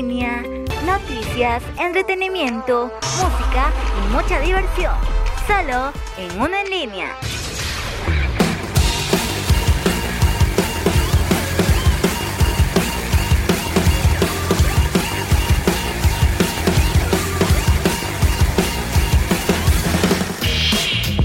Noticias, entretenimiento, música y mucha diversión. Solo en Uno en línea.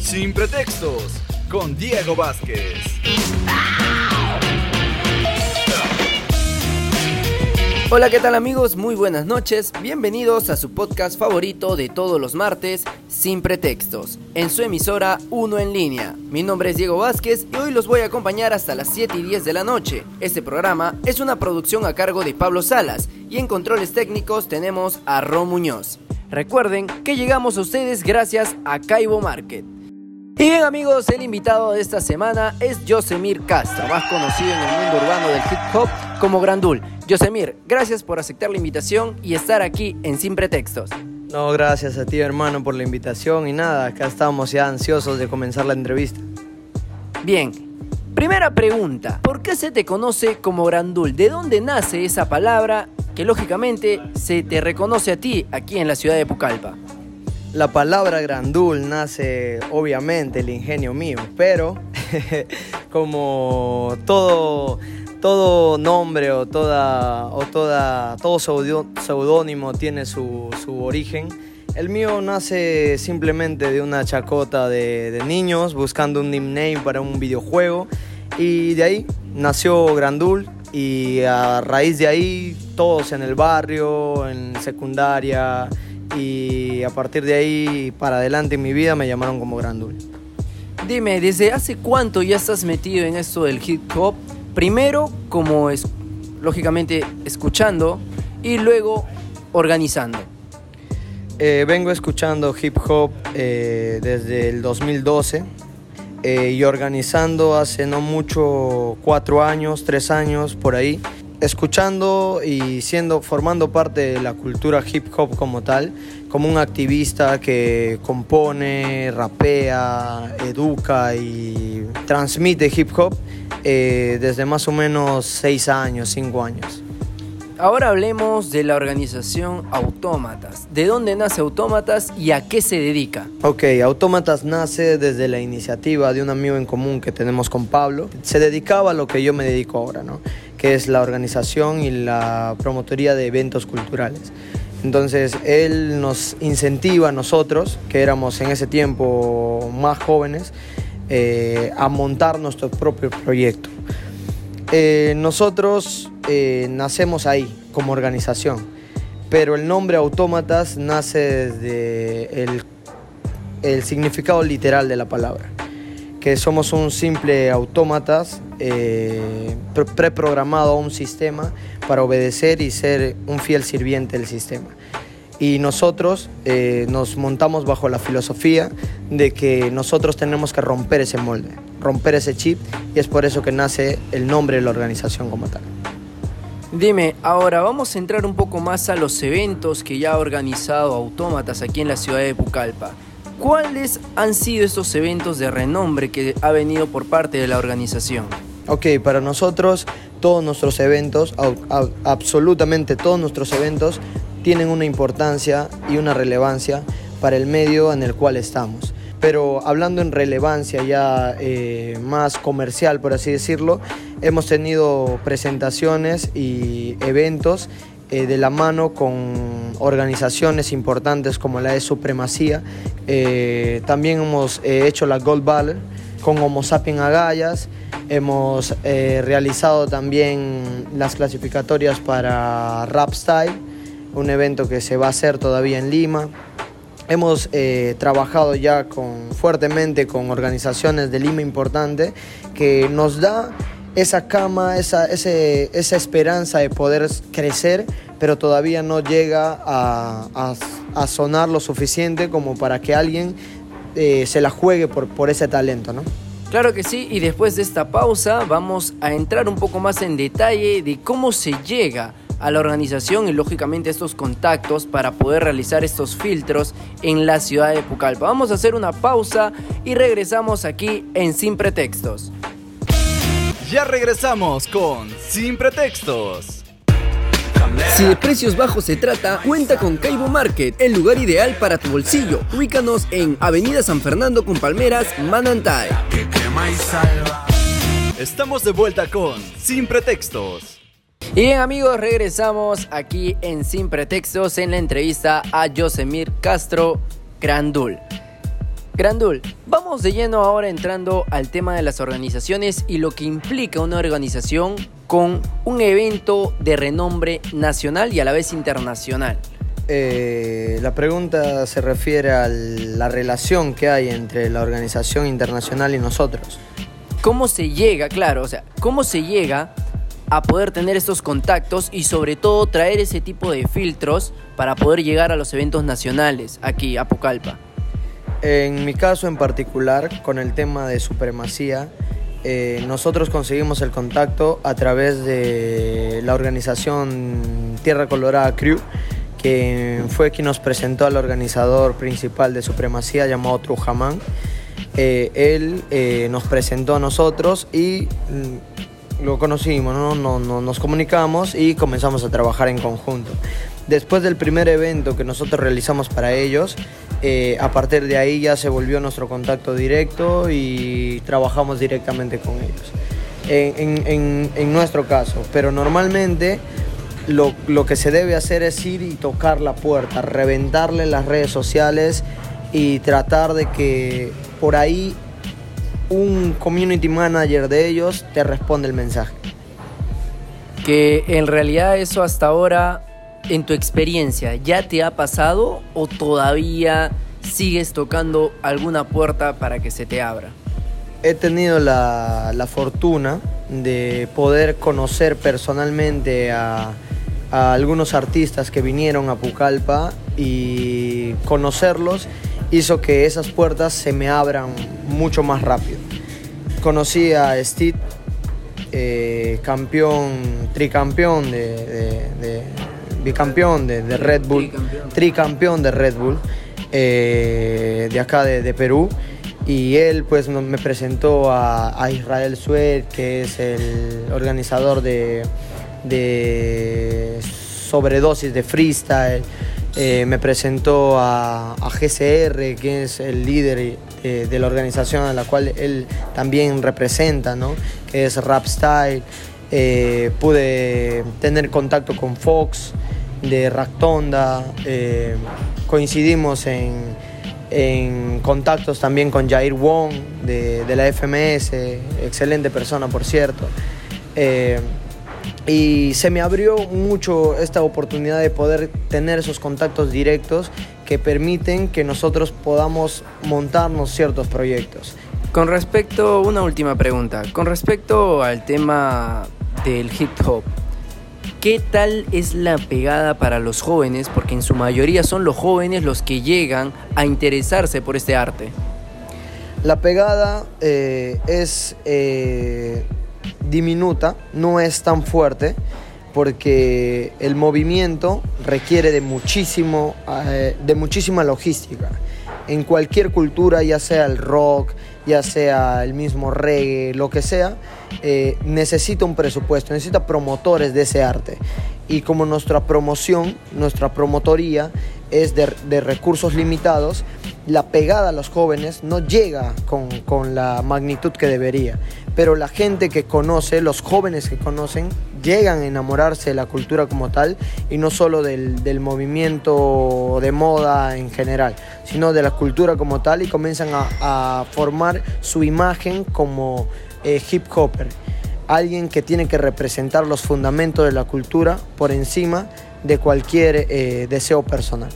Sin pretextos, con Diego Vázquez. Hola, ¿qué tal amigos? Muy buenas noches. Bienvenidos a su podcast favorito de todos los martes, Sin Pretextos, en su emisora Uno en línea. Mi nombre es Diego Vázquez y hoy los voy a acompañar hasta las 7 y 10 de la noche. Este programa es una producción a cargo de Pablo Salas y en controles técnicos tenemos a Ron Muñoz. Recuerden que llegamos a ustedes gracias a Caibo Market. Y bien amigos, el invitado de esta semana es Josemir Castro, más conocido en el mundo urbano del hip hop como Grandul. Josemir, gracias por aceptar la invitación y estar aquí en Sin Pretextos. No, gracias a ti hermano por la invitación y nada, acá estamos ya ansiosos de comenzar la entrevista. Bien, primera pregunta, ¿por qué se te conoce como Grandul? ¿De dónde nace esa palabra que lógicamente se te reconoce a ti aquí en la ciudad de Pucallpa? La palabra grandul nace obviamente el ingenio mío, pero como todo, todo nombre o, toda, o toda, todo seudónimo tiene su, su, origen, el mío nace simplemente de una chacota de, de niños buscando un nickname para un videojuego y de ahí nació Grandul y a raíz de ahí todos en el barrio, en secundaria, y a partir de ahí para adelante en mi vida me llamaron como Grandul. Dime, ¿desde hace cuánto ya estás metido en esto del hip hop? Primero como es, lógicamente escuchando y luego organizando. Eh, vengo escuchando hip hop eh, desde el 2012 eh, y organizando hace no mucho, cuatro años, tres años por ahí escuchando y siendo formando parte de la cultura hip hop como tal, como un activista que compone, rapea, educa y transmite hip hop eh, desde más o menos seis años, cinco años. Ahora hablemos de la organización Autómatas. ¿De dónde nace Autómatas y a qué se dedica? Ok, Autómatas nace desde la iniciativa de un amigo en común que tenemos con Pablo. Se dedicaba a lo que yo me dedico ahora, ¿no? que es la organización y la promotoría de eventos culturales. Entonces él nos incentiva a nosotros, que éramos en ese tiempo más jóvenes, eh, a montar nuestro propio proyecto. Eh, nosotros eh, nacemos ahí como organización, pero el nombre Autómatas nace desde el, el significado literal de la palabra que somos un simple autómatas eh, preprogramado a un sistema para obedecer y ser un fiel sirviente del sistema. Y nosotros eh, nos montamos bajo la filosofía de que nosotros tenemos que romper ese molde, romper ese chip, y es por eso que nace el nombre de la organización como tal. Dime, ahora vamos a entrar un poco más a los eventos que ya ha organizado Autómatas aquí en la ciudad de Pucallpa. ¿Cuáles han sido estos eventos de renombre que ha venido por parte de la organización? Ok, para nosotros todos nuestros eventos, absolutamente todos nuestros eventos, tienen una importancia y una relevancia para el medio en el cual estamos. Pero hablando en relevancia ya eh, más comercial, por así decirlo, hemos tenido presentaciones y eventos eh, de la mano con organizaciones importantes como la de Supremacía. Eh, también hemos eh, hecho la Gold Battle con Homo Sapiens Agallas. Hemos realizado también las clasificatorias para Rap Style, un evento que se va a hacer todavía en Lima. Hemos trabajado ya con, fuertemente con organizaciones de Lima importante que nos da esa cama, esa, esa esperanza de poder crecer, pero todavía no llega a, sonar lo suficiente como para que alguien eh, se la juegue por, por ese talento, ¿no? Claro que sí, y después de esta pausa vamos a entrar un poco más en detalle de cómo se llega a la organización y lógicamente estos contactos para poder realizar estos filtros en la ciudad de Pucallpa. Vamos a hacer una pausa y regresamos aquí en Sin Pretextos. Ya regresamos con Sin Pretextos. Si de precios bajos se trata, cuenta con Caibo Market, el lugar ideal para tu bolsillo. Ubícanos en Avenida San Fernando con Palmeras, Manantay. Estamos de vuelta con Sin Pretextos. Y bien amigos, regresamos aquí en Sin Pretextos en la entrevista a Yosemir Castro Grandul. Grandul, vamos de lleno ahora entrando al tema de las organizaciones y lo que implica una organización con un evento de renombre nacional y a la vez internacional. Eh, la pregunta se refiere a la relación que hay entre la organización internacional y nosotros. ¿Cómo se llega, claro, o sea, cómo se llega a poder tener estos contactos y sobre todo traer ese tipo de filtros para poder llegar a los eventos nacionales aquí a Pucallpa? En mi caso en particular, con el tema de supremacía, eh, nosotros conseguimos el contacto a través de la organización Tierra Colorada Crew, que fue quien nos presentó al organizador principal de supremacía llamado Trujamán. Eh, él eh, nos presentó a nosotros y mm, lo conocimos, ¿no? nos comunicamos y comenzamos a trabajar en conjunto. Después del primer evento que nosotros realizamos para ellos, eh, a partir de ahí ya se volvió nuestro contacto directo y trabajamos directamente con ellos. En, nuestro caso, pero normalmente lo, lo, que se debe hacer es ir y tocar la puerta, reventarle las redes sociales y tratar de que por ahí un community manager de ellos te responde el mensaje. Que en realidad eso hasta ahora en tu experiencia, ¿ya te ha pasado o todavía sigues tocando alguna puerta para que se te abra? He tenido la, fortuna de poder conocer personalmente a, a, algunos artistas que vinieron a Pucallpa y conocerlos hizo que esas puertas se me abran mucho más rápido. Conocí a Steve, eh, campeón, tricampeón de bicampeón de, Red Bull, tricampeón, de Red Bull, eh, de acá de, Perú. Y él pues me presentó a, Israel Sued, que es el organizador de, sobredosis de freestyle. Eh, me presentó a, GCR, que es el líder eh, de la organización a la cual él también representa, ¿no? que es Rap Style. pude tener contacto con Fox, de Ractonda, eh, coincidimos en, contactos también con Jair Wong de, la FMS, excelente persona por cierto. Y se me abrió mucho esta oportunidad de poder tener esos contactos directos que permiten que nosotros podamos montarnos ciertos proyectos. Con respecto, una última pregunta, con respecto al tema del hip hop, ¿Qué tal es la pegada para los jóvenes? Porque en su mayoría son los jóvenes los que llegan a interesarse por este arte. La pegada eh, es eh, diminuta, no es tan fuerte, porque el movimiento requiere de, muchísimo, eh, de muchísima logística. En cualquier cultura, ya sea el rock, ya sea el mismo reggae, lo que sea, eh, necesita un presupuesto, necesita promotores de ese arte. Y como nuestra promoción, nuestra promotoría es de, recursos limitados, la pegada a los jóvenes no llega con, la magnitud que debería. Pero la gente que conoce, los jóvenes que conocen, llegan a enamorarse de la cultura como tal y no solo del, movimiento de moda en general, sino de la cultura como tal y comienzan a, formar su imagen como eh, hip hopper. Alguien que tiene que representar los fundamentos de la cultura por encima de cualquier eh, deseo personal.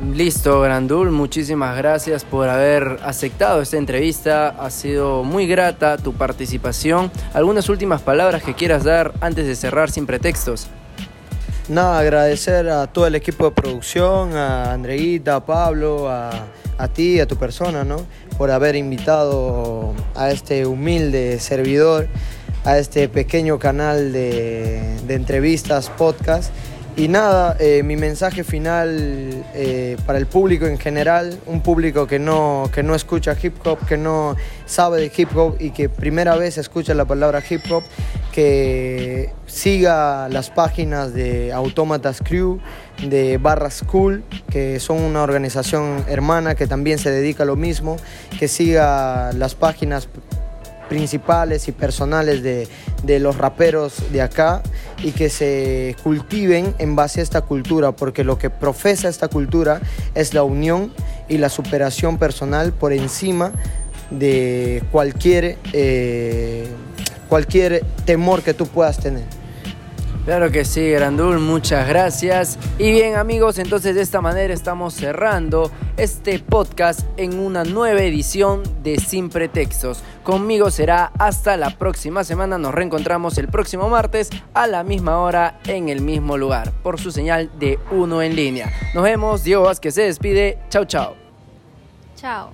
Listo, Grandul, muchísimas gracias por haber aceptado esta entrevista. Ha sido muy grata tu participación. ¿Algunas últimas palabras que quieras dar antes de cerrar sin pretextos? Nada, agradecer a todo el equipo de producción, a Andreita, a Pablo, a, ti, a tu persona, ¿no? Por haber invitado a este humilde servidor, a este pequeño canal de, de entrevistas, podcast. Y nada, eh, mi mensaje final eh, para el público en general, un público que no, que no escucha hip hop, que no sabe de hip hop y que primera vez escucha la palabra hip hop, que siga las páginas de Autómatas Crew, de Barra School, que son una organización hermana que también se dedica a lo mismo, que siga las páginas principales y personales de, de, los raperos de acá y que se cultiven en base a esta cultura, porque lo que profesa esta cultura es la unión y la superación personal por encima de cualquier, eh, cualquier temor que tú puedas tener. Claro que sí, Grandul, muchas gracias. Y bien amigos, entonces de esta manera estamos cerrando este podcast en una nueva edición de Sin Pretextos. Conmigo será hasta la próxima semana, nos reencontramos el próximo martes a la misma hora en el mismo lugar, por su señal de uno en línea. Nos vemos, Diego Vázquez se despide, chao chao. Chao.